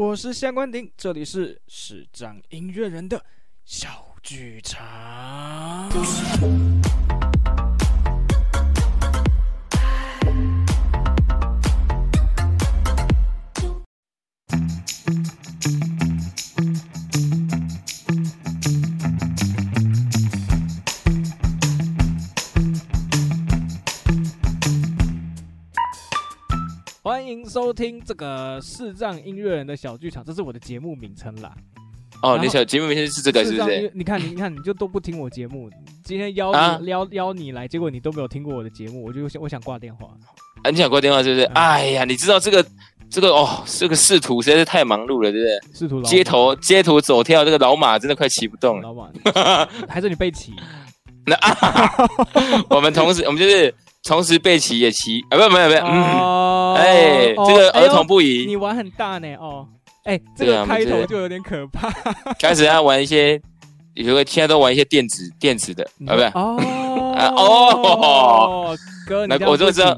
我是夏关鼎，这里是市长音乐人的小剧场。听这个视障音乐人的小剧场，这是我的节目名称啦。哦，你小节目名称是这个，是不是？你看，你看，你就都不听我节目。今天邀你、啊、邀邀你来，结果你都没有听过我的节目，我就想我想挂电话。啊，你想挂电话是不是？哎，哎呀，你知道这个这个哦，这个仕途实在是太忙碌了，对不对？仕途街头街头走跳，这个老马真的快骑不动了。老马，还是你被骑？那啊，我们同时，我们就是。同时背骑也骑啊，不，没有没有，嗯，哎，这个儿童不宜。你玩很大呢，哦，哎，这个开头就有点可怕。开始要玩一些，有个现在都玩一些电子电子的，啊，不对，哦。哦，哥，那我就知道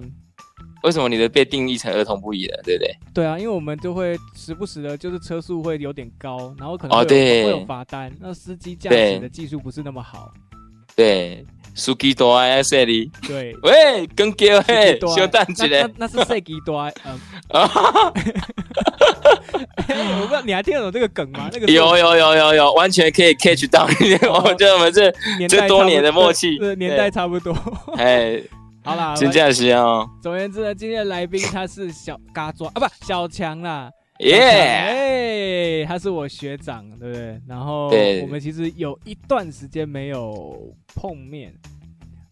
为什么你的被定义成儿童不宜了，对不对？对啊，因为我们就会时不时的，就是车速会有点高，然后可能会有罚单，那司机驾驶的技术不是那么好，对。司机多爱说你，对，喂，跟叫嘿，小蛋子嘞，那是司机多爱，嗯，我不知道你还听得懂这个梗吗？那个有有有有有，完全可以 catch 到，我觉得我们这这多年的默契，年代差不多，哎，好啦，真的是哦。总而言之呢，今天的来宾他是小嘎抓啊，不，小强啦。耶！哎，他是我学长，对不对？然后我们其实有一段时间没有碰面，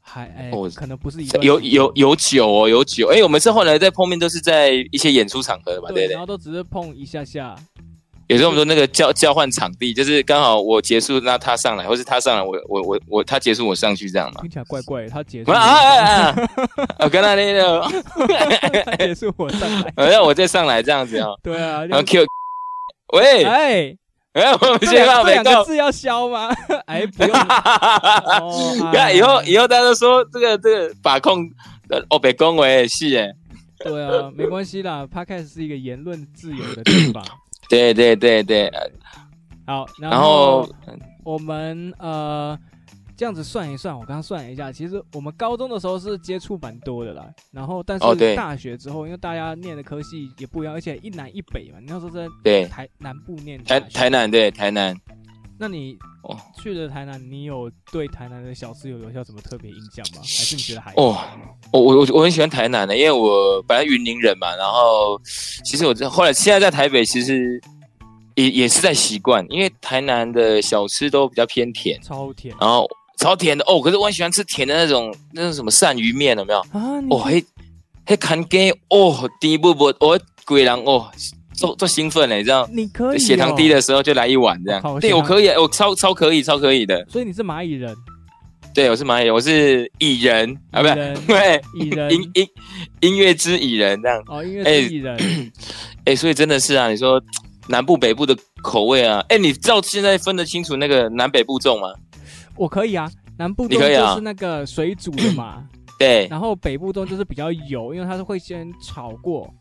还哎，可能不是一段有有有酒哦，有酒。哎，我们是后来在碰面，都是在一些演出场合吧？对，然后都只是碰一下下。有时候我们说那个交交换场地，就是刚好我结束，那他上来，或是他上来，我我我我他结束，我上去这样嘛。听起来怪怪，他结束。啊啊啊！我 跟他那个结束，我上来，然后我再上来这样子哦。对啊。然后 Q，喂，哎，哎，我们先放这两个字要消吗？哎，不用。看以后以后大家都说这个这个把控哦，被恭维是哎。对啊，没关系啦，Podcast 是一个言论自由的地方。对对对对，好，然后我们呃这样子算一算，我刚刚算了一下，其实我们高中的时候是接触蛮多的啦，然后但是大学之后，因为大家念的科系也不一样，而且一南一北嘛，你要说在对。台南部念台台南对台南，那你哦去了台南，你有对台南的小吃有留下什么特别印象吗？还是你觉得还哦，我我我很喜欢台南的，因为我本来云林人嘛，然后其实我这后来现在在台北，其实也也是在习惯，因为台南的小吃都比较偏甜，超甜，然后超甜的哦。可是我很喜欢吃甜的那种，那种什么鳝鱼面有没有？啊，哦嘿，嘿看给哦，第一步步我鬼狼哦。做做兴奋嘞，你知道？你可以血糖低的时候就来一碗这样。对，我可以，我超超可以，超可以的。所以你是蚂蚁人？对，我是蚂蚁人，我是蚁人啊，不是 对，蚁人音音音乐之蚁人这样。哦，音乐之蚁人。哎，所以真的是啊，你说南部北部的口味啊，哎，你知道现在分得清楚那个南北部粽吗？我可以啊，南部粽就是那个水煮的嘛。对。然后北部粽就是比较油，因为它是会先炒过。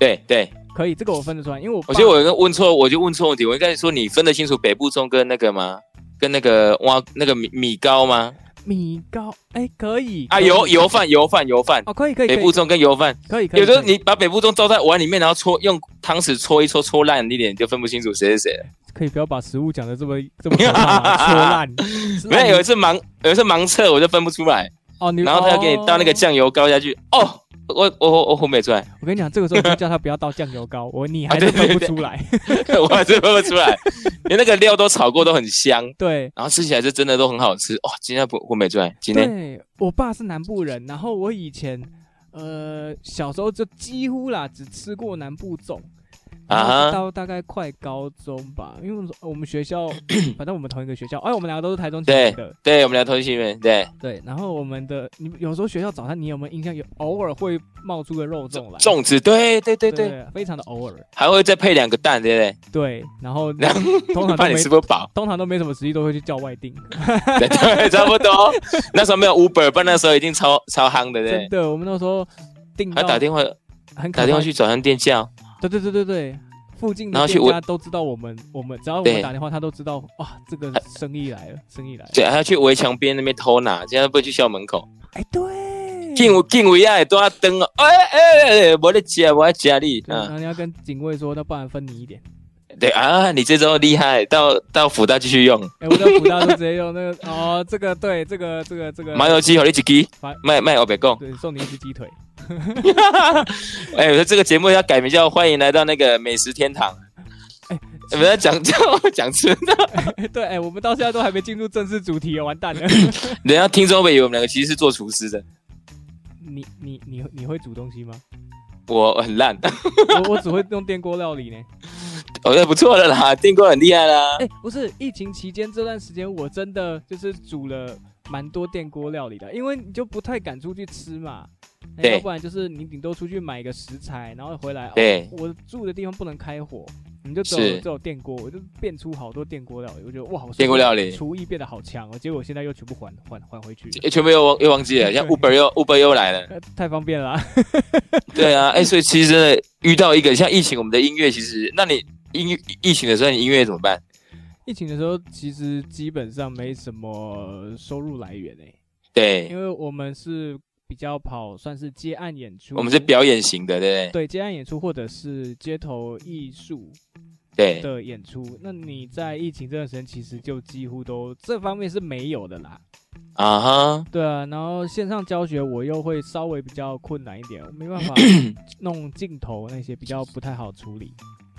对对。可以，这个我分得出来，因为我我觉得我问错，我就问错问题。我应该说你分得清楚北部粽跟那个吗？跟那个挖那个米米糕吗？米糕，哎，可以啊，油油饭油饭油饭哦，可以可以。北部粽跟油饭可以可以。有时候你把北部粽倒在碗里面，然后搓用汤匙搓一搓，搓烂一点就分不清楚谁是谁了。可以不要把食物讲得这么这么搓烂。没有，有一次盲有一次盲测，我就分不出来。哦，你然后他要给你倒那个酱油膏下去，哦。我我我我分不出来。我跟你讲，这个时候就叫他不要倒酱油膏，我你还是喝不出来，我还是喝不出来，连那个料都炒过都很香，对，然后吃起来是真的都很好吃哦。今天不我没出来，今天对我爸是南部人，然后我以前呃小时候就几乎啦只吃过南部粽。啊，到大概快高中吧，因为我们学校，反正我们同一个学校，哎，我们两个都是台中的，对，对，我们俩同一边，对，对。然后我们的，你有时候学校早餐，你有没有印象？有偶尔会冒出个肉粽来，粽子，对，对，对，对，非常的偶尔，还会再配两个蛋，对不对？对，然后通常 怕你吃不饱，通常都没什么实力，都会去叫外订，对，对，差不多。那时候没有 Uber，不然那时候已经超超夯的，对。真的，我们那时候订，还打电话，打电话去早餐店叫。对对对对对，附近的店家都知道我们，我们只要我们打电话，他都知道哇，这个生意来了，生意来了。对，还要去围墙边那边偷拿，现在不会去校门口。哎，对，警警卫啊，都要灯哦。哎哎哎，我的家，我的家里。然后你要跟警卫说，那不然分你一点。对啊，你这招厉害，到到辅大继续用。哎，我到辅大就直接用那个哦，这个对，这个这个这个。麻油鸡和你一只鸡，卖卖我别讲。对，送你一只鸡腿。哎，我说这个节目要改名叫“欢迎来到那个美食天堂”。哎，我们要讲讲讲吃的。对，哎，我们到现在都还没进入正式主题，完蛋了。人家听众会以为我们两个其实是做厨师的。你你你你会煮东西吗？我很烂，我我只会用电锅料理呢。哦，那不错的啦，电锅很厉害啦。哎，不是，疫情期间这段时间，我真的就是煮了蛮多电锅料理的，因为你就不太敢出去吃嘛。对，要不然就是你顶多出去买一个食材，然后回来。对，我住的地方不能开火，你就只有只有电锅，我就变出好多电锅料理。我觉得哇，好电锅料理厨艺变得好强哦。结果现在又全部还还还回去，全部又忘又忘记了，像 Uber 又 Uber 又来了，太方便了。对啊，哎，所以其实真的遇到一个像疫情，我们的音乐其实，那你。音疫情的时候，你音乐怎么办？疫情的时候，其实基本上没什么收入来源诶、欸。对，因为我们是比较跑，算是接案演出。我们是表演型的，对不对？对，接案演出或者是街头艺术对的演出。那你在疫情这段时间，其实就几乎都这方面是没有的啦。啊哈、uh，huh. 对啊，然后线上教学我又会稍微比较困难一点，我没办法 弄镜头那些比较不太好处理。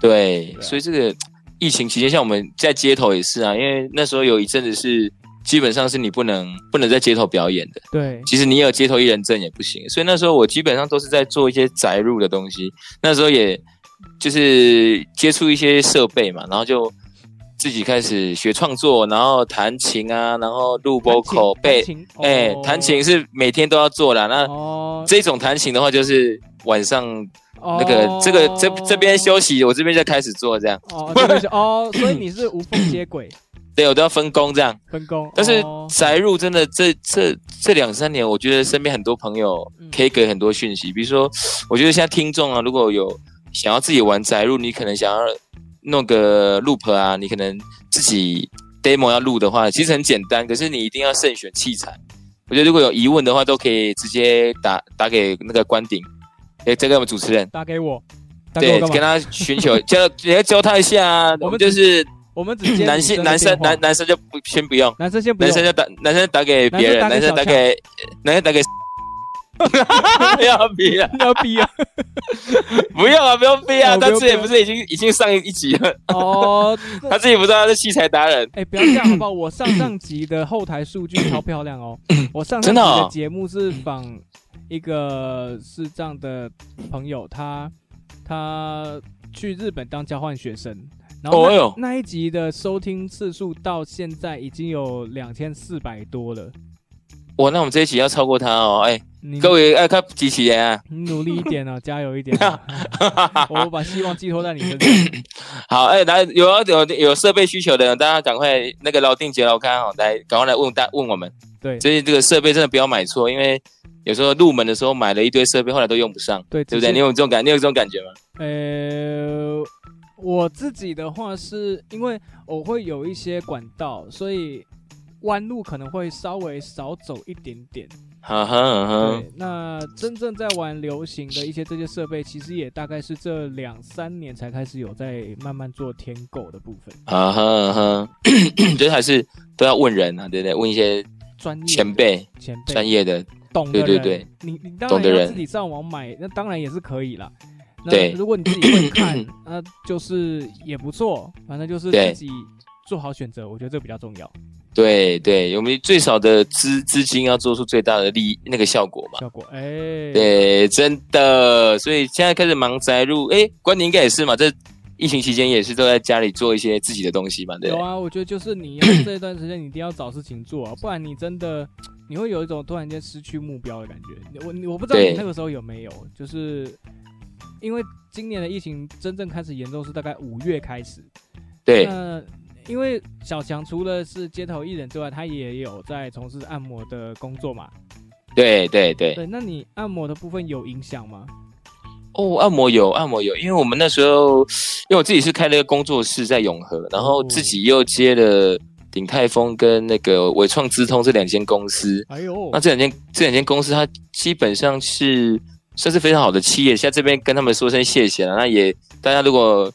对，对啊、所以这个疫情期间，像我们在街头也是啊，因为那时候有一阵子是基本上是你不能不能在街头表演的。对，其实你有街头艺人证也不行。所以那时候我基本上都是在做一些宅入的东西。那时候也就是接触一些设备嘛，然后就自己开始学创作，然后弹琴啊，然后录 vocal 背。哎，弹琴是每天都要做的。那、哦、这种弹琴的话，就是晚上。那个这个这这边休息，我这边就开始做这样。哦，哦，所以你是无缝接轨？对，我都要分工这样。分工。但是宅入真的这这这两三年，我觉得身边很多朋友可以给很多讯息。比如说，我觉得现在听众啊，如果有想要自己玩宅入，你可能想要弄个 loop 啊，你可能自己 demo 要录的话，其实很简单。可是你一定要慎选器材。我觉得如果有疑问的话，都可以直接打打给那个关顶。哎，这个我们主持人。打给我，对，跟他寻求教，你要教他一下啊。我们就是我们只接男性，男生男男生就不先不用，男生先不用，男生就打男生打给别人，男生打给男生打给，要逼啊，不要逼啊，不用啊，不用逼啊，他自己不是已经已经上一集了。哦，他自己不知道他是器材达人。哎，不要这样好不好？我上上集的后台数据超漂亮哦，我上上集的节目是仿。一个是这样的朋友，他他去日本当交换学生，然后那，哦、呦那一集的收听次数到现在已经有两千四百多了。哇，那我们这一集要超过他哦！哎，你各位爱看机器人啊，你努力一点哦，加油一点，哦，我把希望寄托在你身上。好，哎，来有有有设备需求的人，大家赶快那个老定节老看好，来赶快来问大问我们。对，所以这个设备真的不要买错，因为。有时候入门的时候买了一堆设备，后来都用不上，对，对不对？你有这种感，你有这种感觉吗？呃，我自己的话是因为我会有一些管道，所以弯路可能会稍微少走一点点。哈哈。对，那真正在玩流行的一些这些设备，其实也大概是这两三年才开始有在慢慢做添购的部分。啊哈哈，觉 得还是都要问人啊，对不对？问一些专业前辈、前辈专业的。懂的人，对对对，你你当然要自己上网买，那当然也是可以啦。对，如果你自己会看，那就是也不错。反正就是自己做好选择，我觉得这个比较重要。对对，我们最少的资资金要做出最大的利益那个效果嘛。效果，哎，对，真的。所以现在开始忙宅入，哎，关你应该也是嘛？这疫情期间也是都在家里做一些自己的东西嘛？对。有啊，我觉得就是你要这一段时间，你一定要找事情做啊，不然你真的。你会有一种突然间失去目标的感觉。我我不知道你那个时候有没有，就是因为今年的疫情真正开始严重是大概五月开始。对。那因为小强除了是街头艺人之外，他也有在从事按摩的工作嘛。对对对。对，那你按摩的部分有影响吗？哦，按摩有，按摩有，因为我们那时候，因为我自己是开了一个工作室在永和，然后自己又接了鼎泰丰跟那个伟创资通这两间公司。哎呦，那这两间这两间公司，它基本上是算是非常好的企业，在这边跟他们说声谢谢了。那也大家如果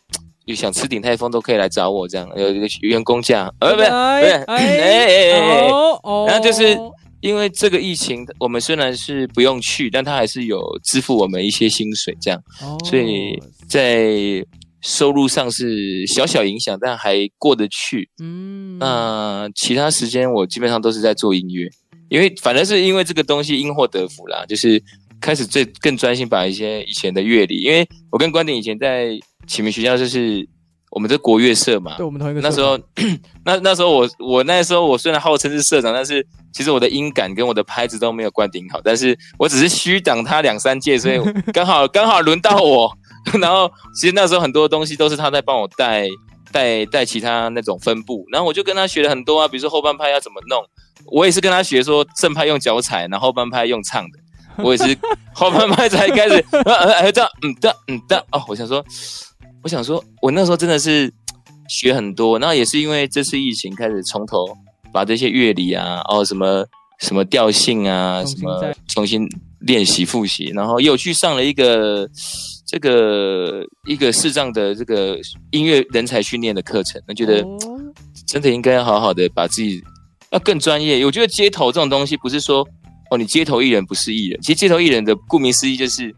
有想吃鼎泰丰，都可以来找我，这样有一个员工价，呃，不是，不是，哎哎哎，哦，然后就是。因为这个疫情，我们虽然是不用去，但他还是有支付我们一些薪水，这样，哦、所以在收入上是小小影响，但还过得去。嗯，那其他时间我基本上都是在做音乐，因为反正是因为这个东西因祸得福啦，就是开始最更专心把一些以前的乐理，因为我跟关鼎以前在启明学校就是。我们的国乐社嘛，对，我们同一个。那时候，那那时候我我那时候我虽然号称是社长，但是其实我的音感跟我的拍子都没有关顶好，但是我只是虚挡他两三届，所以 刚好刚好轮到我。然后其实那时候很多东西都是他在帮我带带带其他那种分部，然后我就跟他学了很多啊，比如说后半拍要怎么弄，我也是跟他学说正拍用脚踩，然后后半拍用唱的，我也是 后半拍才开始，呃呃这样，嗯的嗯的哦，我想说。我想说，我那时候真的是学很多，然后也是因为这次疫情开始从头把这些乐理啊，哦什么什么调性啊，什么重新练习复习，然后又去上了一个这个一个视障的这个音乐人才训练的课程，我觉得真的应该要好好的把自己要更专业。我觉得街头这种东西不是说哦，你街头艺人不是艺人，其实街头艺人的顾名思义就是。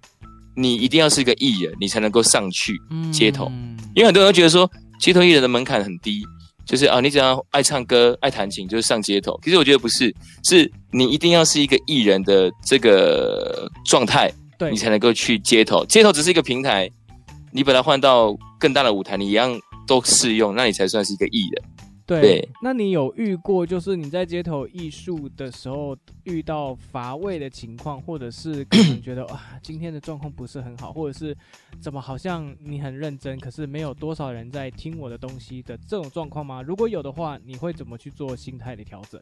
你一定要是一个艺人，你才能够上去街头。嗯、因为很多人都觉得说，街头艺人的门槛很低，就是啊，你只要爱唱歌、爱弹琴，就是上街头。其实我觉得不是，是你一定要是一个艺人的这个状态，对你才能够去街头。街头只是一个平台，你把它换到更大的舞台，你一样都适用，那你才算是一个艺人。对，对，那你有遇过就是你在街头艺术的时候遇到乏味的情况，或者是 可能觉得啊今天的状况不是很好，或者是怎么好像你很认真，可是没有多少人在听我的东西的这种状况吗？如果有的话，你会怎么去做心态的调整？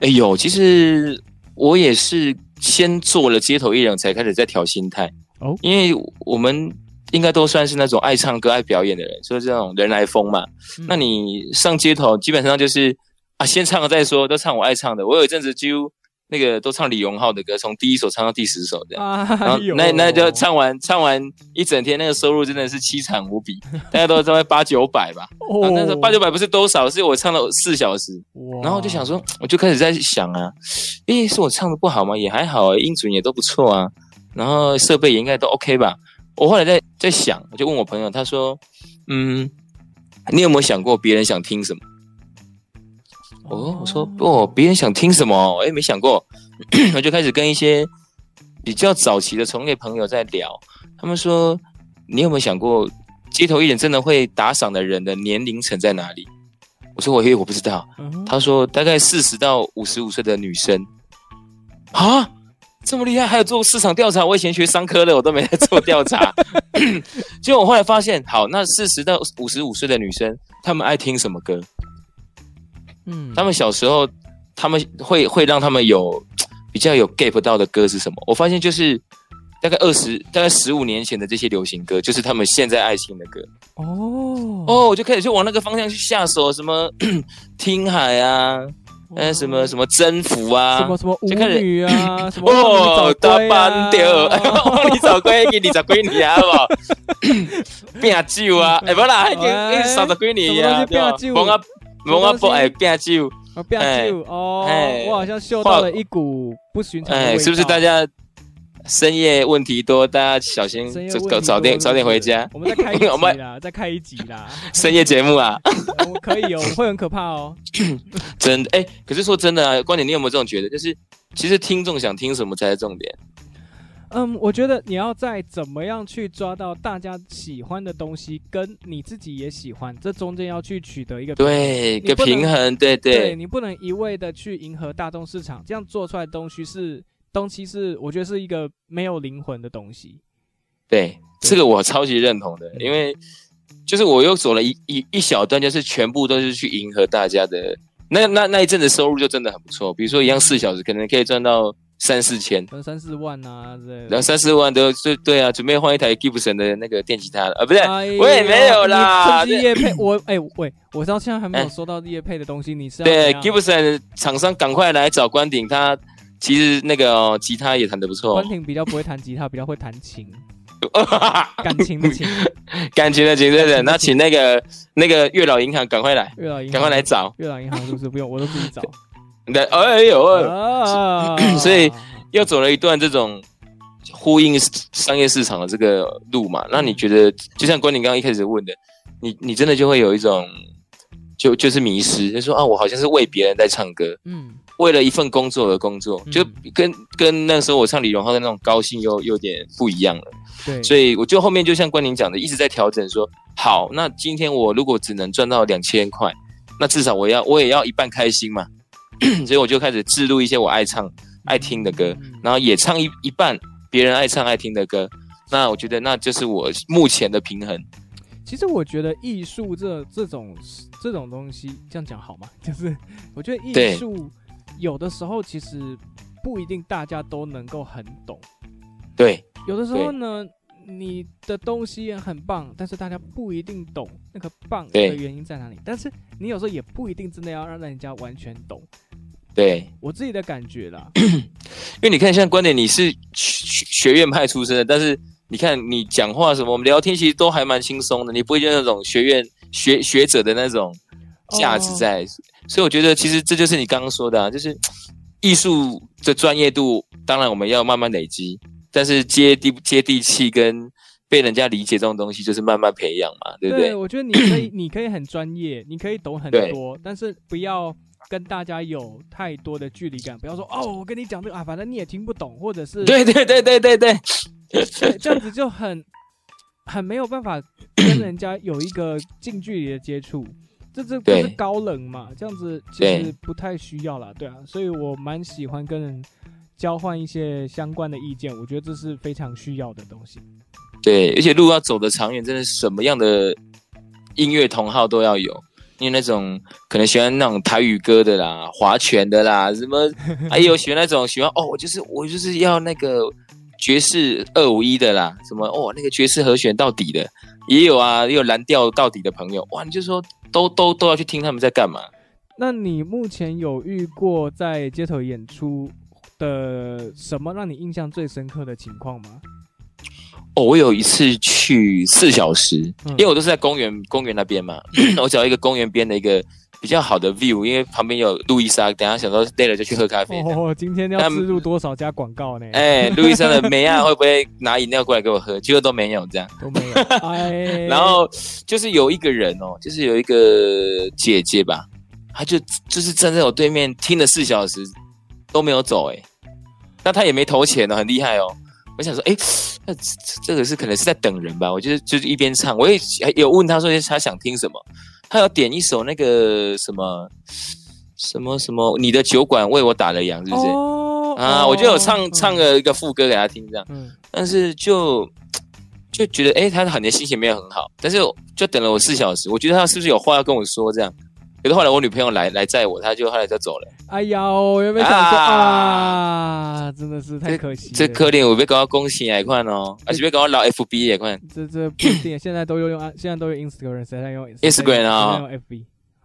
哎呦，其实我也是先做了街头艺人，才开始在调心态哦，因为我们。应该都算是那种爱唱歌、爱表演的人，所以这种人来疯嘛。嗯、那你上街头，基本上就是啊，先唱了再说，都唱我爱唱的。我有一阵子几乎那个都唱李荣浩的歌，从第一首唱到第十首这样。啊、然后 那那就唱完唱完一整天，那个收入真的是凄惨无比，大家都在八九百吧。哦，那时候八九百不是多少，是我唱了四小时。哇然后我就想说，我就开始在想啊，诶，是我唱的不好吗？也还好，音准也都不错啊，然后设备也应该都 OK 吧。我后来在在想，我就问我朋友，他说：“嗯，你有没有想过别人想听什么？”哦，我说：“哦，别人想听什么？哎，没想过。”我就开始跟一些比较早期的从业朋友在聊，他们说：“你有没有想过，街头艺人真的会打赏的人的年龄层在哪里？”我说：“我嘿，我不知道。”他说：“大概四十到五十五岁的女生。”啊？这么厉害，还有做市场调查。我以前学商科的，我都没在做调查。结果我后来发现，好，那四十到五十五岁的女生，她们爱听什么歌？嗯，她们小时候，她们会会让她们有比较有 gap 到的歌是什么？我发现就是大概二十，大概十五年前的这些流行歌，就是他们现在爱听的歌。哦哦，我就开始就往那个方向去下手，什么 听海啊。呃，什么什么征服啊，什么什么舞女啊，什么哦，大班掉，你找归你，你找闺女啊，好不好？变酒啊，哎，不啦，已经三十几年呀，蒙啊蒙啊不哎变酒，变酒哦，我好像嗅到了一股不寻常的味道，是不是大家？深夜问题多，大家小心，早早点早点回家。我们再开一集啦，再开一集啦。深夜节目啊，我 可以哦，会很可怕哦。真的哎，可是说真的啊，观点你有没有这种觉得？就是其实听众想听什么才是重点。嗯，我觉得你要在怎么样去抓到大家喜欢的东西，跟你自己也喜欢，这中间要去取得一个对一个平衡，对对，对你不能一味的去迎合大众市场，这样做出来的东西是。东西是我觉得是一个没有灵魂的东西，对，对。这个我超级认同的，因为就是我又走了一一一小段，就是全部都是去迎合大家的，那那那一阵子收入就真的很不错，比如说一样四小时可能可以赚到三四千，三四万啊，对，然后三四万都对对啊，准备换一台 Gibson 的那个电吉他了。啊，不是，我也没有啦。趁机业配我，哎喂，我到现在还没有收到业配的东西，你是？对，Gibson 厂商赶快来找关顶，他其实那个吉他也弹得不错。关婷比较不会弹吉他，比较会弹琴，感情的情，感情的情，对对。那请那个那个月老银行赶快来，月老银行赶快来找，月老银行是不是不用，我都自己找。哎呦，啊、所以又走了一段这种呼应商业市场的这个路嘛。那你觉得，就像关你刚刚一开始问的，你你真的就会有一种，就就是迷失，就说啊，我好像是为别人在唱歌，嗯，为了一份工作而工作，就跟跟那时候我唱李荣浩的那种高兴又有点不一样了。对，所以我就后面就像关宁讲的，一直在调整说，好，那今天我如果只能赚到两千块，那至少我要我也要一半开心嘛。所以我就开始置入一些我爱唱、爱听的歌，然后也唱一一半别人爱唱、爱听的歌。那我觉得那就是我目前的平衡。其实我觉得艺术这这种这种东西，这样讲好吗？就是我觉得艺术有的时候其实不一定大家都能够很懂。对，有的时候呢，你的东西也很棒，但是大家不一定懂那个棒的原因在哪里。但是你有时候也不一定真的要让人家完全懂。对我自己的感觉啦，因为你看，像观点，你是学学院派出身的，但是你看你讲话什么，我们聊天其实都还蛮轻松的，你不会就那种学院学学者的那种价值在，哦、所以我觉得其实这就是你刚刚说的，啊，就是艺术的专业度，当然我们要慢慢累积，但是接地接地气跟被人家理解这种东西，就是慢慢培养嘛，对不对？对，我觉得你可以，你可以很专业，你可以懂很多，但是不要。跟大家有太多的距离感，不要说哦，我跟你讲这个啊，反正你也听不懂，或者是对对对对对对，对，这样子就很很没有办法跟人家有一个近距离的接触，这这不是高冷嘛？这样子其实不太需要啦，对啊，所以我蛮喜欢跟人交换一些相关的意见，我觉得这是非常需要的东西。对，而且路要走得长远，真的什么样的音乐同好都要有。因为那种可能喜欢那种台语歌的啦，划拳的啦，什么还有喜欢那种喜欢哦，我就是我就是要那个爵士二五一的啦，什么哦那个爵士和弦到底的也有啊，也有蓝调到底的朋友哇，你就说都都都要去听他们在干嘛？那你目前有遇过在街头演出的什么让你印象最深刻的情况吗？哦，我有一次去四小时，因为我都是在公园公园那边嘛，我找一个公园边的一个比较好的 view，因为旁边有路易莎，等下想说累了就去喝咖啡。哦，今天要植入多少家广告呢？哎，路易莎的美亚会不会拿饮料过来给我喝？结果都没有，这样都没有。哎，然后就是有一个人哦，就是有一个姐姐吧，她就就是站在我对面听了四小时都没有走，哎，那她也没投钱呢，很厉害哦。我想说，哎，那这个是可能是在等人吧？我就是就是一边唱，我也有问他说他想听什么，他要点一首那个什么什么什么，你的酒馆为我打了烊，是不是？哦、啊，我就有唱、嗯、唱个一个副歌给他听，这样。嗯。但是就就觉得，哎，他好像心情没有很好，但是就等了我四小时，我觉得他是不是有话要跟我说这样？可是后来我女朋友来来载我，她就后来就走了。哎呀，我有没有想说啊，啊？真的是太可惜了。这可怜，我被搞到恭喜也快哦，而且被搞到老 FB 也看。这这不一定，现在都用用，现在都有 Instagram，谁在用 Instagram 啊？用 FB。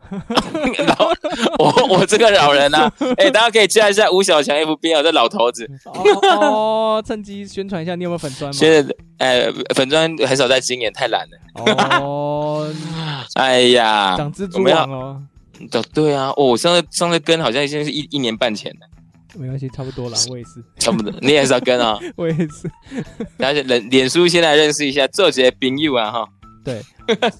老我我这个老人呐，哎，大家可以加一下吴小强 FB 啊，这老头子。哦，趁机宣传一下，你有没有粉砖吗？现在哎，粉砖很少在经营，太懒了。哦。哎呀，长蜘蛛网哦，对啊，哦，上次上次跟好像已经是一一年半前了，没关系，差不多了，我也是，差不多，你也是要跟啊，我也是，大家脸脸书先来认识一下，做些朋友啊哈，对，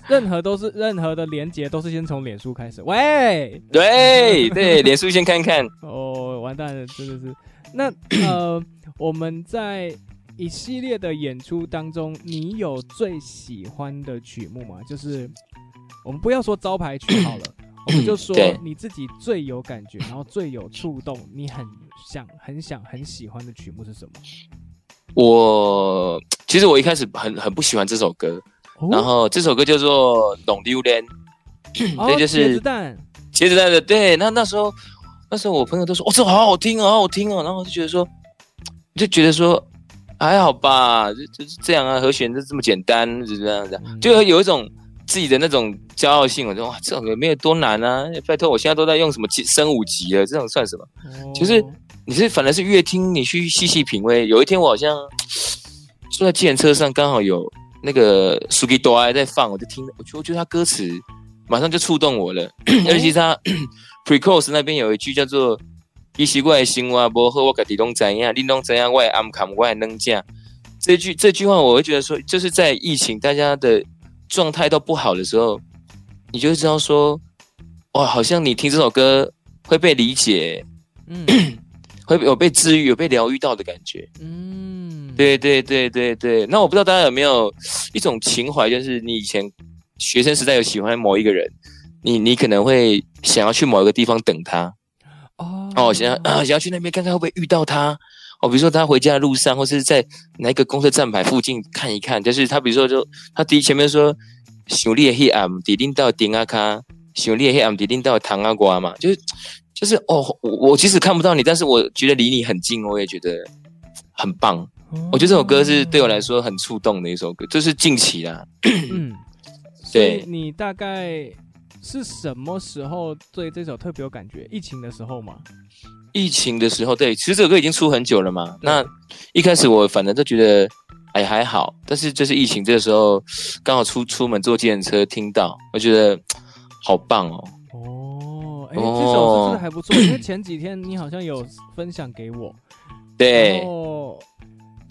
任何都是任何的连接都是先从脸书开始，喂，对对，脸书先看看，哦，完蛋了，真的是，那呃，我们在。一系列的演出当中，你有最喜欢的曲目吗？就是我们不要说招牌曲好了，我们就说你自己最有感觉，然后最有触动，你很想、很想、很喜欢的曲目是什么？我其实我一开始很很不喜欢这首歌，哦、然后这首歌叫做《浪流连》，对，就是茄子蛋，茄子蛋的。对，那那时候那时候我朋友都说，哦，这好好听哦，好好听哦，然后我就觉得说。就觉得说还好吧，就就是这样啊，和弦就这么简单，就这样子，就有一种自己的那种骄傲性。我说哇，这种也没有多难啊，拜托，我现在都在用什么升五级了，这种算什么？其实你是反而是越听你去细细品味。有一天我好像坐在计程车上，刚好有那个 Suki 多爱在放，我就听，我觉得我觉得他歌词马上就触动我了，尤其是他 Pre-chorus 那边有一句叫做。其实我的生活不好，我自己都知影，你都知影，我的暗坎，我的软件。这句这句话，我会觉得说，就是在疫情大家的状态都不好的时候，你就会知道说，哇，好像你听这首歌会被理解，嗯，会有被治愈、有被疗愈到的感觉，嗯，对对对对对。那我不知道大家有没有一种情怀，就是你以前学生时代有喜欢某一个人，你你可能会想要去某一个地方等他。哦哦，想要啊，想要去那边看看会不会遇到他哦。比如说他回家的路上，或是在哪一个公车站牌附近看一看。就是他，比如说就他第一前面说，想你的黑暗，迪林到丁阿卡，想你的黑暗，迪林到糖阿瓜嘛。就是就是哦，我我即使看不到你，但是我觉得离你很近，我也觉得很棒。哦、我觉得这首歌是对我来说很触动的一首歌，就是近期啦。嗯，对，你大概。是什么时候对这首特别有感觉？疫情的时候吗？疫情的时候，对，其实这首歌已经出很久了嘛。那一开始我反正都觉得，哎，还好。但是就是疫情这个时候，刚好出出门坐计程车听到，我觉得好棒哦。哦，哎，这首歌真的还不错，因为前几天你好像有分享给我。对。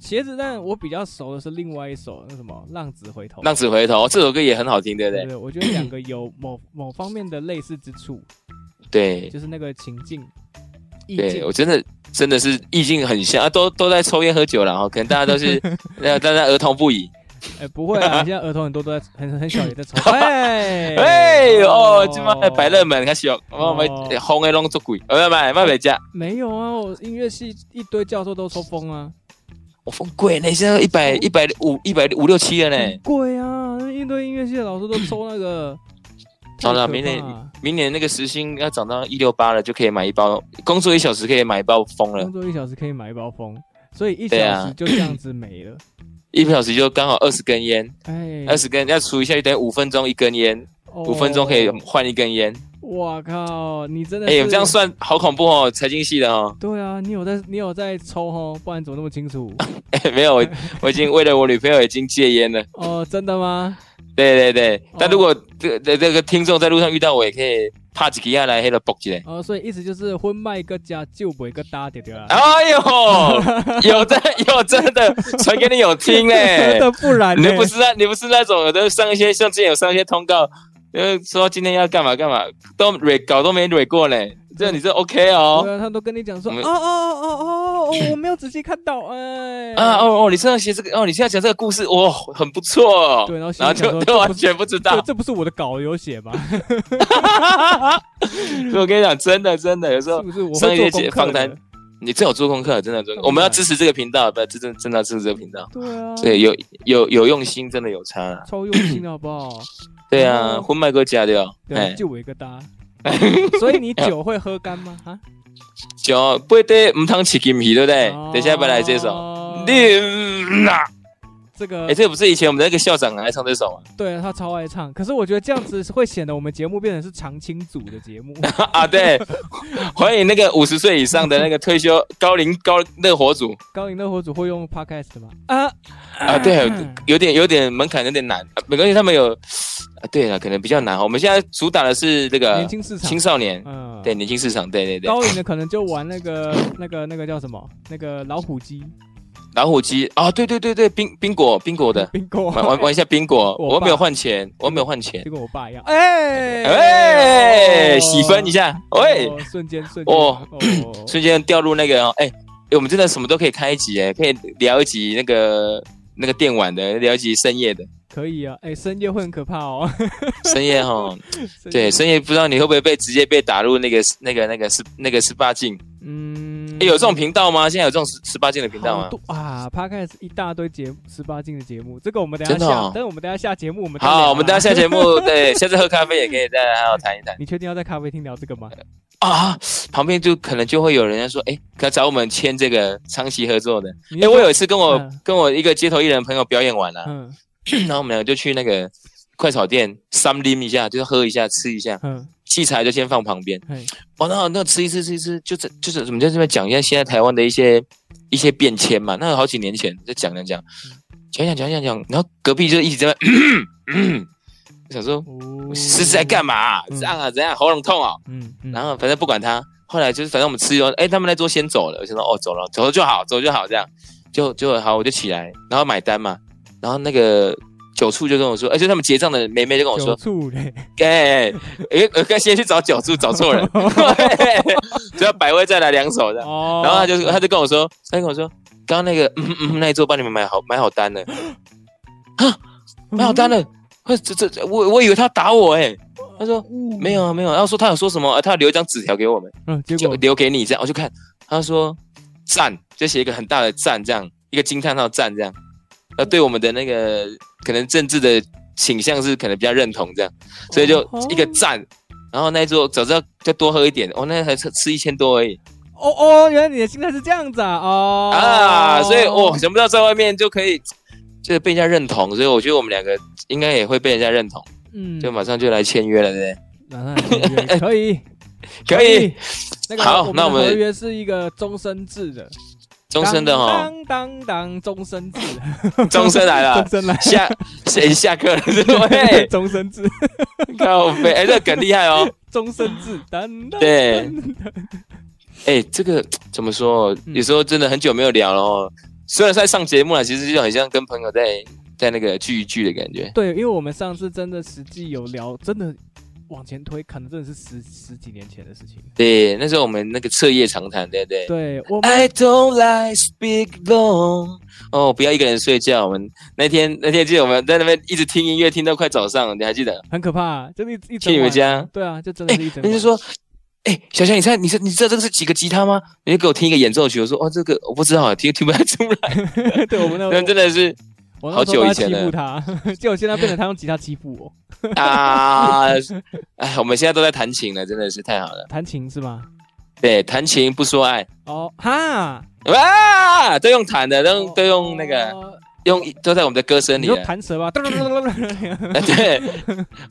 茄子但，我比较熟的是另外一首，那什么《浪子回头》。浪子回头这首歌也很好听，对不对？对，我觉得两个有某某方面的类似之处。对，就是那个情境。对，我真的真的是意境很像啊，都都在抽烟喝酒了哈，可能大家都是 大家儿童不宜。哎，不会啊，现在儿童很多都在很很小也在抽。哎哎哦，今晚百乐门开始哦，我们红的龙做鬼，我要买买回家。没有啊，我音乐系一堆教授都抽风啊。我疯贵呢，现在一百一百五一百五六七了呢。贵啊！一堆音乐系的老师都抽那个。好了，明年明年那个时薪要涨到一六八了，就可以买一包。工作一小时可以买一包风了。工作一小时可以买一包风，所以一小时就这样子没了。一个小时就刚好二十根烟，哎，二十根要除一下，就等于五分钟一根烟，五分钟可以换一根烟。哇靠！你真的哎，这样算好恐怖哦，财经系的哦。对啊，你有在你有在抽哦，不然怎么那么清楚？哎，没有，我我已经为了我女朋友已经戒烟了。哦，真的吗？对对对，但如果这这这个听众在路上遇到我，也可以帕几个亚来黑了搏起来。哦，所以意思就是婚卖个家，就不一个搭对对啊。哎呦，有的有真的传给你有听嘞，真的不然你不是那，你不是那种有的上一些像之前有上一些通告。因为说今天要干嘛干嘛，都蕊稿都没蕊过呢。这你这 OK 哦？对啊，他都跟你讲说，哦哦哦哦哦，我没有仔细看到，哎，啊哦哦，你现在写这个，哦，你现在讲这个故事，哇，很不错。对，然后然后就就 完全不知道，这不是我的稿有写吗？所 以我跟你讲，真的真的，有时候上一节访谈，你最好做功课，真的真的，我们要支持这个频道，不，真真真的支持这个频道。对啊，对，有有有用心，真的有差，超用心的好不好？对啊，婚卖哥加的哦，对，就我一个搭，所以你酒会喝干吗？哈，酒不得唔通吃金皮，对不对？等一下不来这首，你啊。这个哎，这个不是以前我们的那个校长很爱唱这首吗？对，他超爱唱。可是我觉得这样子会显得我们节目变成是常青组的节目 啊。对，欢迎那个五十岁以上的那个退休高龄高乐活组。高龄乐活组会用 Podcast 吗？啊啊，对，有点有点门槛，有点难。没关系，他们有啊，对啊，可能比较难。我们现在主打的是这个年轻市场，青少年，嗯，对，年轻市场，对对对。高龄的可能就玩那个那个那个叫什么？那个老虎机。老虎机。啊，对对对对，冰冰果冰果的。冰果，玩玩玩一下冰果，我没有换钱，我没有换钱，就 跟我爸一样，哎哎，喜分一下，喂，瞬间瞬间。哦，瞬间掉入那个，哎，我们真的什么都可以开一集哎，可以聊一集那个那个电玩的，聊一集深夜的，可以啊，哎，深夜会很可怕哦，深夜哈，对，深夜不知道你会不会被直接被打入那个那个那个十那个十八禁，嗯。欸、有这种频道吗？现在有这种十十八禁的频道吗？啊，Podcast 一大堆节目十八禁的节目，这个我们等下下，哦、等我们等下下节目，我们好，我们等下下节目，对，下次喝咖啡也可以再好好谈一谈。你确定要在咖啡厅聊这个吗？啊，旁边就可能就会有人说，哎，可找我们签这个长期合作的。哎，我有一次跟我、嗯、跟我一个街头艺人朋友表演完了、啊，嗯，然后我们两个就去那个快炒店，三拎一下，就是喝一下，吃一下，嗯，器材就先放旁边，嗯，哦，那那吃一吃吃一吃，就是就是我们在这边讲一下现在台湾的一些一些变迁嘛，那好几年前就讲讲讲，讲讲讲讲讲，然后隔壁就一直在那。想说是在干嘛、啊？这样啊？怎样？喉咙痛啊、哦？嗯，然后反正不管他，后来就是反正我们吃完，哎，他们那桌先走了。我想说哦，走了，走了就好，走就好，这样就就好，我就起来，然后买单嘛。然后那个酒促就跟我说，而且他们结账的妹妹就跟我说，酒促嘞，哎，哎，我该先去找九处，找错人，只要百威再来两手这样。哦，然后他就他就跟我说，他跟我说，刚刚那个嗯嗯那一桌帮你们买好买好单了，啊，买好单了。这这我我以为他打我哎，他说没有啊没有，然后说他有说什么，他要留一张纸条给我们，嗯，结果留给你这样，我就看他说赞，就写一个很大的赞，这样一个惊叹号赞这样，呃，对我们的那个可能政治的倾向是可能比较认同这样，所以就一个赞，然后那一桌早知道就多喝一点，哦，那才吃吃一千多而已，哦哦，原来你的心态是这样子啊，哦啊，所以哦，想不到在外面就可以。就是被人家认同，所以我觉得我们两个应该也会被人家认同。嗯，就马上就来签约了，对不对？马上签约 可以，可以。那个、好，那我们合约是一个终身制的，终身的哈。当当当，终身制，终身来了，终身来。下谁下课了？对，终身制。靠背，哎，这个梗厉害哦。终身制，当当。对。哎，这个怎么说？有时候真的很久没有聊了哦。虽然在上节目了，其实就很像跟朋友在在那个聚一聚的感觉。对，因为我们上次真的实际有聊，真的往前推，可能真的是十十几年前的事情。对，那时候我们那个彻夜长谈，对不对？对，我 I don't like speak long。哦，不要一个人睡觉。我们那天那天记得我们在那边一直听音乐，听到快早上，你还记得？很可怕，就一一去你们家。对啊，就真的是一整。人家说。哎、欸，小强，你猜，你猜，你知道这个是几个吉他吗？你就给我听一个演奏曲。我说，哦，这个我不知道，听听不太出来。对，我们那 个真的是好久以前了。欺负他，结果现在变成他用吉他欺负我。啊，哎，我们现在都在弹琴了，真的是太好了。弹琴是吗？对，弹琴不说爱。哦，哈，哇，都用弹的，都用、哦、都用那个。哦用都在我们的歌声里。你弹舌吧。对，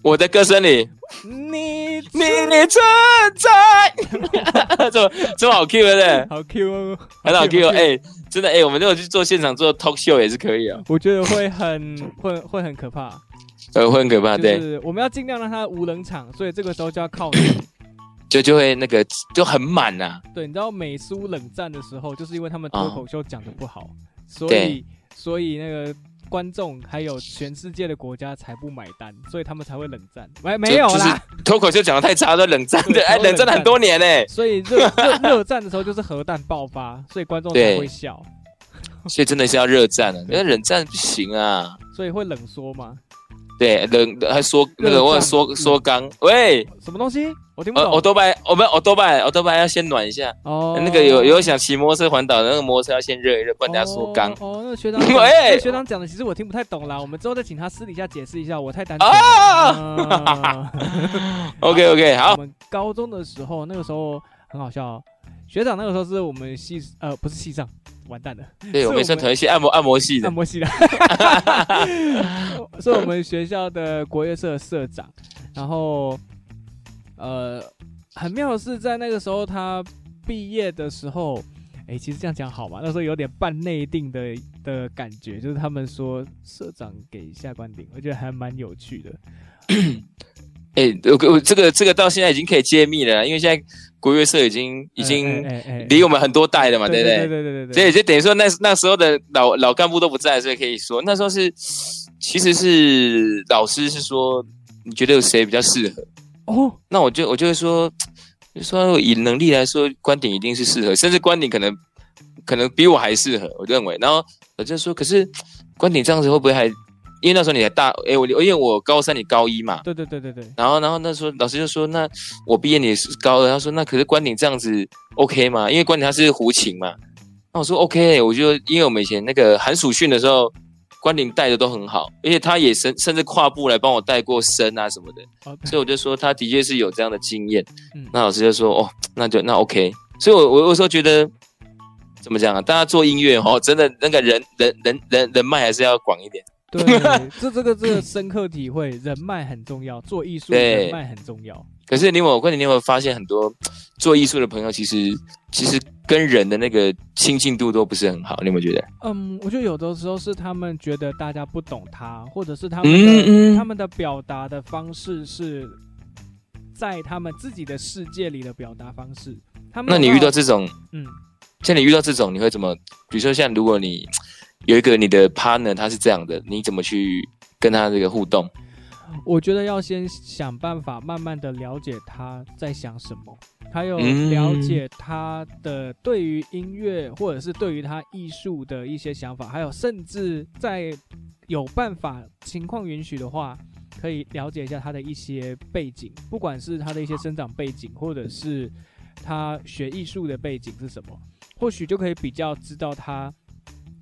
我的歌声里。你你你存在。这么这么好 Q 对不对？好 Q 哦，很好 Q 哎，真的哎，我们如果去做现场做 talk show 也是可以啊。我觉得会很 会会很可怕。呃，会很可怕，对。就是我们要尽量让它无冷场，所以这个时候就要靠你。就就会那个就很满呐。对，你知道美苏冷战的时候，就是因为他们脱口秀讲的不好，所以。所以那个观众还有全世界的国家才不买单，所以他们才会冷战。没没有啦，脱口秀讲的太差，都冷战的，哎，冷战了很多年呢。所以热热 热战的时候就是核弹爆发，所以观众才会笑。所以真的是要热战了，因为冷战不行啊。所以会冷缩吗？对，冷还缩那个我缩缩缸，喂，什么东西？我听不懂。我多拜，我们我多拜，我多拜要先暖一下。哦，那个有有想骑摩托车环岛的那个摩托车要先热一热，不然等下缩缸。哦，那个学长，喂，学长讲的其实我听不太懂啦，我们之后再请他私底下解释一下，我太单纯了。啊！OK OK，好。我们高中的时候，那个时候很好笑。学长那个时候是我们系呃不是系上，完蛋了。对，我们是同一系按摩按摩系的。按摩系的。是我们学校的国乐社社长，然后。呃，很妙的是，在那个时候他毕业的时候，哎、欸，其实这样讲好吗？那时候有点半内定的的感觉，就是他们说社长给下官顶，我觉得还蛮有趣的。哎、欸，我我这个这个到现在已经可以揭秘了，因为现在国乐社已经已经离我们很多代了嘛，对不对？对对对对对。所以就等于说那那时候的老老干部都不在，所以可以说那时候是其实是老师是说，你觉得有谁比较适合？哦，那我就我就会说，就说以能力来说，观点一定是适合，甚至观点可能可能比我还适合，我认为。然后我就说，可是观点这样子会不会还？因为那时候你还大，哎，我因为我高三，你高一嘛。对对对对对。然后然后那时候老师就说，那我毕业你是高二，他说那可是观点这样子 OK 吗？因为观点他是胡琴嘛。那我说 OK，我就因为我们以前那个寒暑训的时候，关顶带的都很好，而且他也甚甚至跨步来帮我带过声啊什么的.所以我就说他的确是有这样的经验。嗯、那老师就说哦，那就那 OK。所以我我有时候觉得怎么讲啊？大家做音乐哦，真的那个人人人人人脉还是要广一点。对，这这个这个深刻体会，人脉很重要，做艺术人脉很重要。可是你有，我问你，你有没有发现很多 做艺术的朋友，其实其实跟人的那个亲近度都不是很好？你有没有觉得？嗯，我觉得有的时候是他们觉得大家不懂他，或者是他们的嗯嗯他们的表达的方式是在他们自己的世界里的表达方式。他们那你遇到这种，嗯，像你遇到这种，你会怎么？比如说，像如果你有一个你的 partner，他是这样的，你怎么去跟他这个互动？我觉得要先想办法，慢慢的了解他在想什么，还有了解他的对于音乐或者是对于他艺术的一些想法，还有甚至在有办法情况允许的话，可以了解一下他的一些背景，不管是他的一些生长背景，或者是他学艺术的背景是什么，或许就可以比较知道他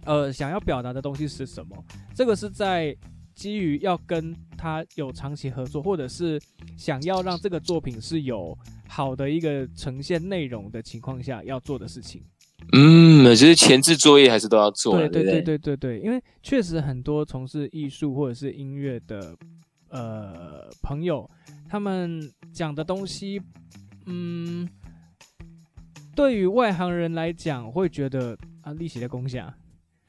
呃想要表达的东西是什么。这个是在。基于要跟他有长期合作，或者是想要让这个作品是有好的一个呈现内容的情况下要做的事情。嗯，其实前置作业还是都要做。对对对对对对，因为确实很多从事艺术或者是音乐的呃朋友，他们讲的东西，嗯，对于外行人来讲会觉得啊，利息的功效。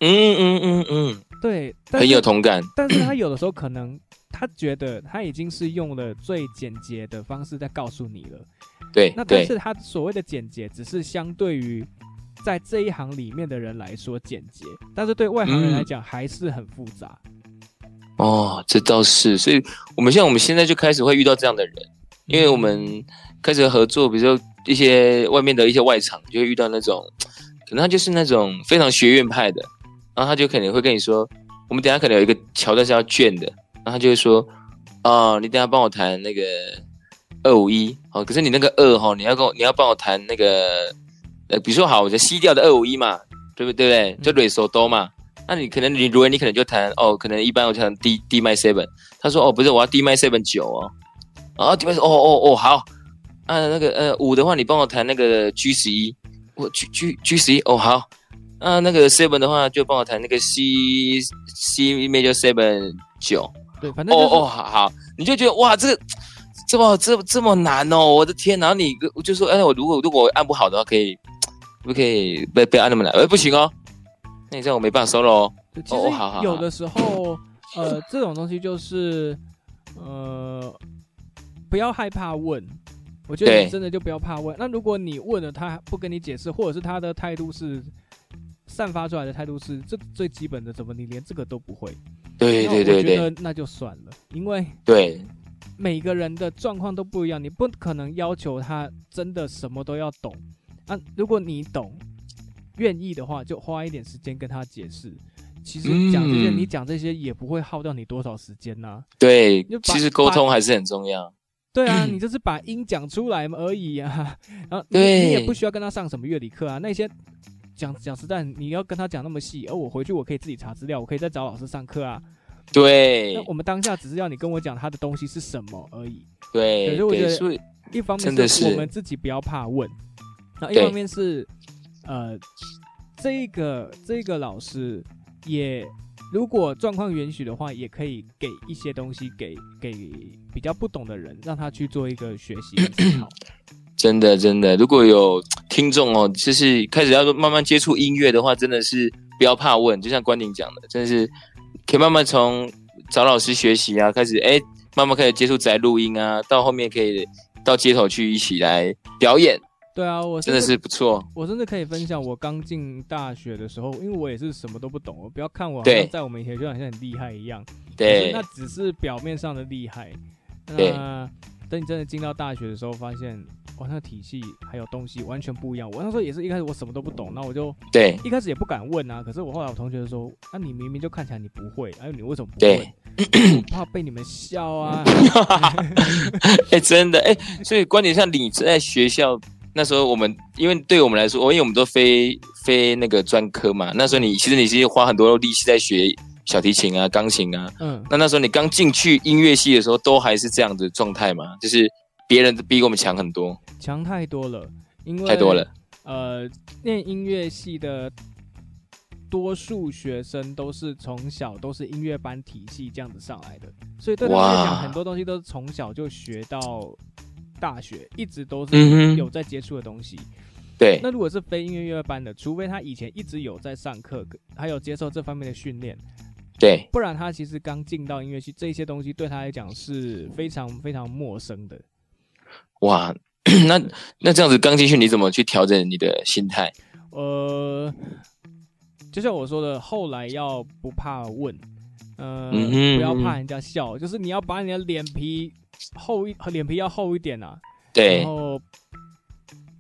嗯嗯嗯嗯，对，很有同感。但是他有的时候可能他觉得他已经是用了最简洁的方式在告诉你了。对，那但是他所谓的简洁，只是相对于在这一行里面的人来说简洁，但是对外行人来讲还是很复杂。哦，这倒是，所以我们像我们现在就开始会遇到这样的人，因为我们开始合作，比如说一些外面的一些外场，就会遇到那种，可能他就是那种非常学院派的。然后他就可能会跟你说，我们等下可能有一个桥段是要卷的，然后他就会说，哦，你等下帮我弹那个二五一，哦，可是你那个二哈，你要跟我，你要帮我弹那个，呃，比如说好，我就 C 调的二五一嘛，对不对？对不对？就 Re So Do 嘛，那你可能你如果你可能就弹，哦，可能一般我弹 D D m seven，他说，哦，不是，我要 D m seven 九哦，啊，D m 哦哦哦，好，啊，那个呃五的话，你帮我弹那个 G 十一，我 G G G 十一，哦好。啊，那个 seven 的话，就帮我弹那个 C C major seven 九。对，反正哦哦，好好，你就觉得哇，这个这么这这么难哦，我的天！然后你就说，哎，我如果如果按不好的话，可以不可以不不要按那么难？哎，不行哦，那你这样我没办法 solo 哦。其实有的时候，呃，这种东西就是呃，不要害怕问。我觉得你真的就不要怕问。那如果你问了，他不跟你解释，或者是他的态度是。散发出来的态度是这最基本的，怎么你连这个都不会？对对对对，我觉得那就算了，因为对每个人的状况都不一样，你不可能要求他真的什么都要懂啊。如果你懂，愿意的话，就花一点时间跟他解释。其实讲这些，嗯、你讲这些也不会耗掉你多少时间呐、啊。对，其实沟通还是很重要。对啊，你就是把音讲出来而已啊。然后你，你也不需要跟他上什么乐理课啊，那些。讲讲实在，你要跟他讲那么细，而我回去我可以自己查资料，我可以再找老师上课啊。对，那我们当下只是要你跟我讲他的东西是什么而已。对，可是我觉得一方面是我们自己不要怕问，那一方面是呃，这个这个老师也如果状况允许的话，也可以给一些东西给给比较不懂的人，让他去做一个学习好。真的，真的，如果有听众哦，就是开始要慢慢接触音乐的话，真的是不要怕问，就像关宁讲的，真的是可以慢慢从找老师学习啊，开始哎，慢慢开始接触宅录音啊，到后面可以到街头去一起来表演。对啊，我真的是不错。我真的可以分享我刚进大学的时候，因为我也是什么都不懂，我不要看我好像在我们以前就好像很厉害一样，对，那只是表面上的厉害。对。等你真的进到大学的时候，发现哇，那个体系还有东西完全不一样。我那时候也是一开始我什么都不懂，那我就对一开始也不敢问啊。可是我后来我同学就说：“那、啊、你明明就看起来你不会，哎、啊，你为什么不会？我怕被你们笑啊！” 哎、欸，真的哎、欸，所以观点像，你在学校那时候，我们因为对我们来说，因为我们都非非那个专科嘛，那时候你其实你是花很多力气在学小提琴啊、钢琴啊。嗯，那那时候你刚进去音乐系的时候，都还是这样的状态吗？就是别人比我们强很多，强太多了，因为太多了。呃，念音乐系的多数学生都是从小都是音乐班体系这样子上来的，所以对他们来讲，很多东西都是从小就学到大学，一直都是有在接触的东西。嗯对，那如果是非音乐音乐班的，除非他以前一直有在上课，还有接受这方面的训练，对，不然他其实刚进到音乐系，这些东西对他来讲是非常非常陌生的。哇，那那这样子刚进去，你怎么去调整你的心态？呃，就像我说的，后来要不怕问，呃，嗯，不要怕人家笑，就是你要把你的脸皮厚一，脸皮要厚一点啊。对，然后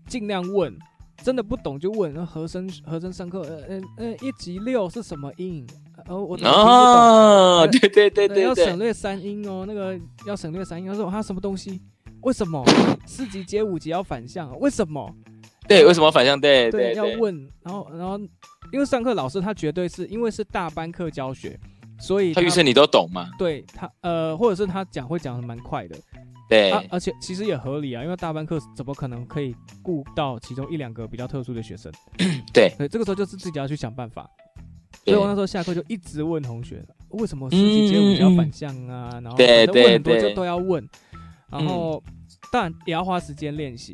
尽量问。真的不懂就问，那和声和声上课，呃呃呃，一级六是什么音？呃，我。哦，对对对对，要省略三音哦，那个要省略三音。他说他什么东西？为什么四级接五级要反向？为什么？对，为什么反向？对对，要问。然后然后，因为上课老师他绝对是因为是大班课教学，所以他预设你都懂嘛。对他呃，或者是他讲会讲的蛮快的。对、啊，而且其实也合理啊，因为大班课怎么可能可以顾到其中一两个比较特殊的学生？对，所以这个时候就是自己要去想办法。所以我那时候下课就一直问同学，为什么四级接五级要反向啊？嗯、然后反正问很多就都要问，然后当然也要花时间练习。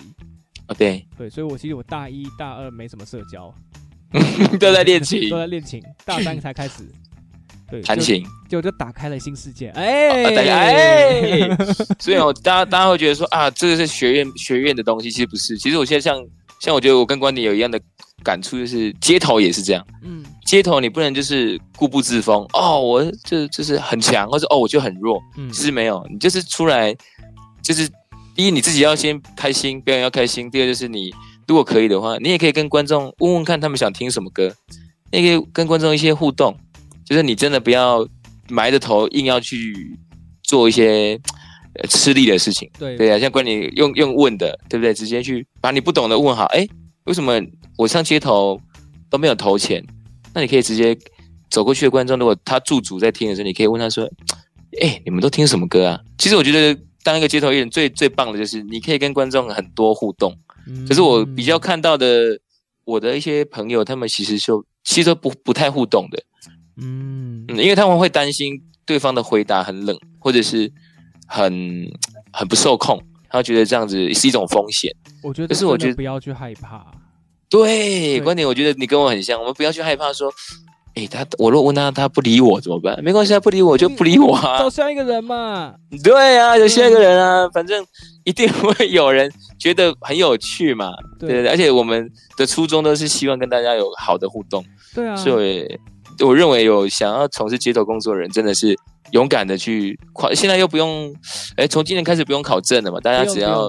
哦，对，对，所以我其实我大一大二没什么社交，都在练琴，都在练琴，大三才开始。对，弹琴。就就打开了新世界，哎，大家哎，所以我，大家大家会觉得说啊，这个是学院学院的东西，其实不是。其实我现在像像我觉得我跟观点有一样的感触，就是街头也是这样。嗯，街头你不能就是固步自封哦，我就就是很强，或者哦我就很弱。嗯，其实没有，你就是出来，就是第一你自己要先开心，表演要开心。第二就是你如果可以的话，你也可以跟观众问问看他们想听什么歌，你也可以跟观众一些互动。就是你真的不要埋着头硬要去做一些呃吃力的事情，对对啊，像关你用用问的，对不对？直接去把你不懂的问好。哎，为什么我上街头都没有投钱？那你可以直接走过去的观众，如果他驻足在听的时候，你可以问他说：“哎，你们都听什么歌啊？”其实我觉得当一个街头艺人最最棒的就是你可以跟观众很多互动。嗯，可是我比较看到的，我的一些朋友，他们其实就其实都不不太互动的。嗯，因为他们会担心对方的回答很冷，或者是很很不受控，他觉得这样子是一种风险。我觉得，可是我觉得不要去害怕。对，对观点我觉得你跟我很像，我们不要去害怕说，哎，他我如果问他，他不理我怎么办？没关系，他不理我就不理我啊，找下一个人嘛。对啊，有下一个人啊，嗯、反正一定会有人觉得很有趣嘛。对，对，对，而且我们的初衷都是希望跟大家有好的互动。对啊，所以。我认为有想要从事街头工作的人，真的是勇敢的去考。现在又不用，哎，从今年开始不用考证了嘛？大家只要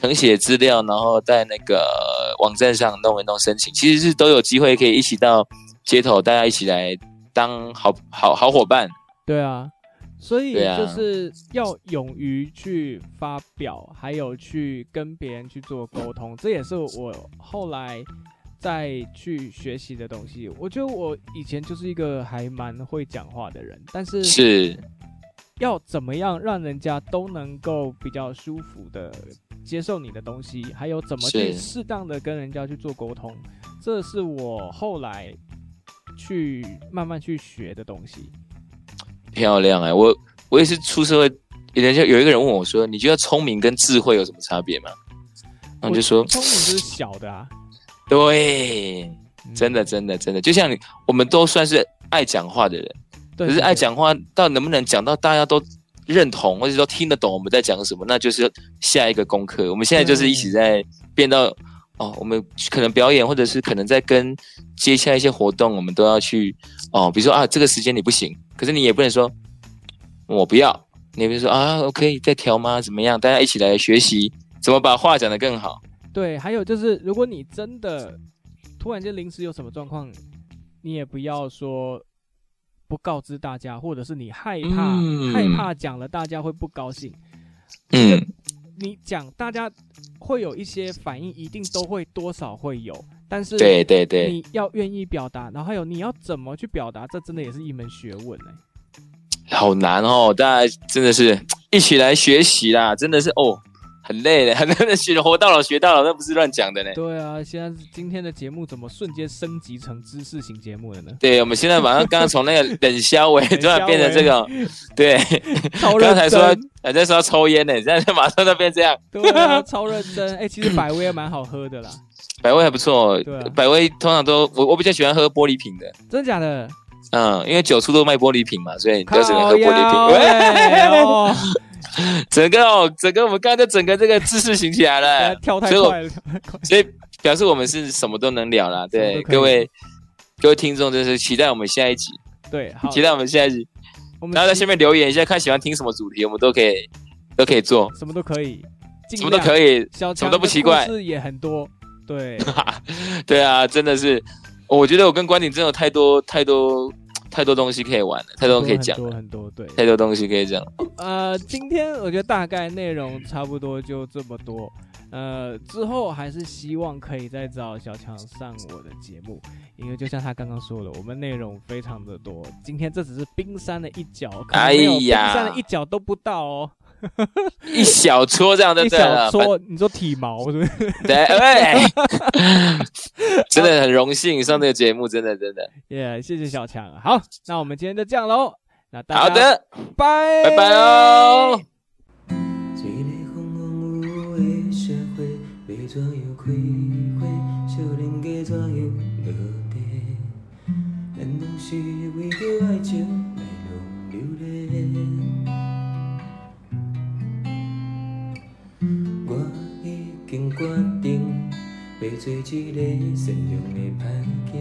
謄写资料，然后在那个网站上弄一弄申请，其实是都有机会可以一起到街头，大家一起来当好好好伙伴。对啊，所以就是要勇于去发表，还有去跟别人去做沟通，这也是我后来。再去学习的东西，我觉得我以前就是一个还蛮会讲话的人，但是是要怎么样让人家都能够比较舒服的接受你的东西，还有怎么去适当的跟人家去做沟通，这是我后来去慢慢去学的东西。漂亮哎、欸，我我也是出社会，人家有一个人问我说：“你觉得聪明跟智慧有什么差别吗？”然后我就说：“聪明就是小的啊。”对，真的，真的，真的，就像你，我们都算是爱讲话的人，可是爱讲话到能不能讲到大家都认同，或者说听得懂我们在讲什么，那就是下一个功课。我们现在就是一起在变到哦，我们可能表演，或者是可能在跟接下一些活动，我们都要去哦，比如说啊，这个时间你不行，可是你也不能说我不要，你比如说啊，OK，再调吗？怎么样？大家一起来学习怎么把话讲得更好。对，还有就是，如果你真的突然间临时有什么状况，你也不要说不告知大家，或者是你害怕、嗯、害怕讲了大家会不高兴。嗯，你讲大家会有一些反应，一定都会多少会有，但是对对对，你要愿意表达，然后还有你要怎么去表达，这真的也是一门学问哎、欸，好难哦，大家真的是一起来学习啦，真的是哦。很累的，很多人学活到老学到老，那不是乱讲的呢。对啊，现在今天的节目怎么瞬间升级成知识型节目了呢？对，我们现在马上刚刚从那个冷消微 突然变成这个，对，刚才说还在说要抽烟呢，现在马上就变这样。对啊，超认真。哎、欸，其实百威也蛮好喝的啦，百威还不错。对、啊，百威通常都我我比较喜欢喝玻璃瓶的。真的假的？嗯，因为酒处都卖玻璃瓶嘛，所以你就只能喝玻璃瓶。整个哦，整个我们刚刚就整个这个知识型起来了，跳太快了，所以表示我们是什么都能聊了。对，各位各位听众，就是期待我们下一集。对，期待我们下一集。然后在下面留言一下，看喜欢听什么主题，我们都可以都可以做，什么都可以，什么都可以，什么都不奇怪。故事也很多，对，对啊，真的是，我觉得我跟关顶真有太多太多。太多东西可以玩了，太多可以讲，很多很多，对，太多东西可以讲。呃，今天我觉得大概内容差不多就这么多。呃，之后还是希望可以再找小强上我的节目，因为就像他刚刚说的，我们内容非常的多。今天这只是冰山的一角，可能没有冰山的一角都不到哦。哎 一小撮这样的，一小撮，你说体毛是不是？对，真的很荣幸上这个节目，真的真的。耶，谢谢小强。好，那我们今天就这样喽。那大家好的，拜拜拜哦。经决定要做一个善良的歹囝，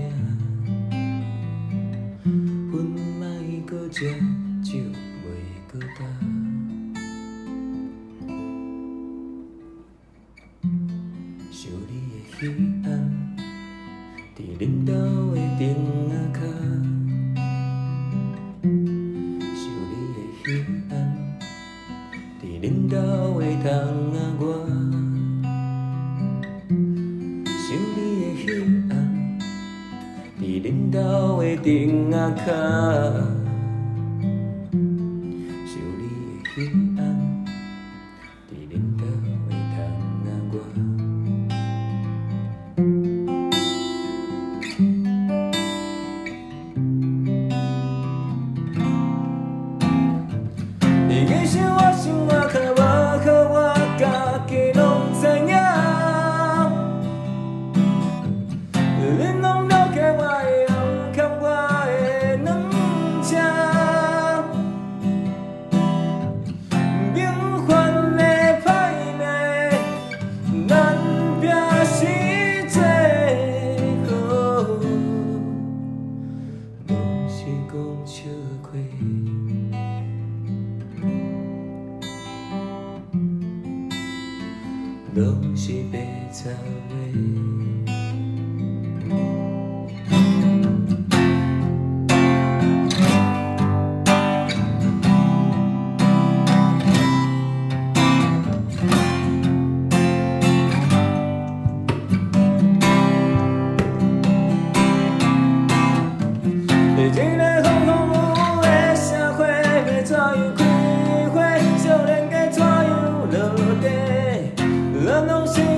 粉莫阁食，酒袂阁干。想你的彼暗，伫恁兜的灯仔脚。想你的彼暗，伫恁兜的窗仔外。恁兜的灯仔脚。lá não sei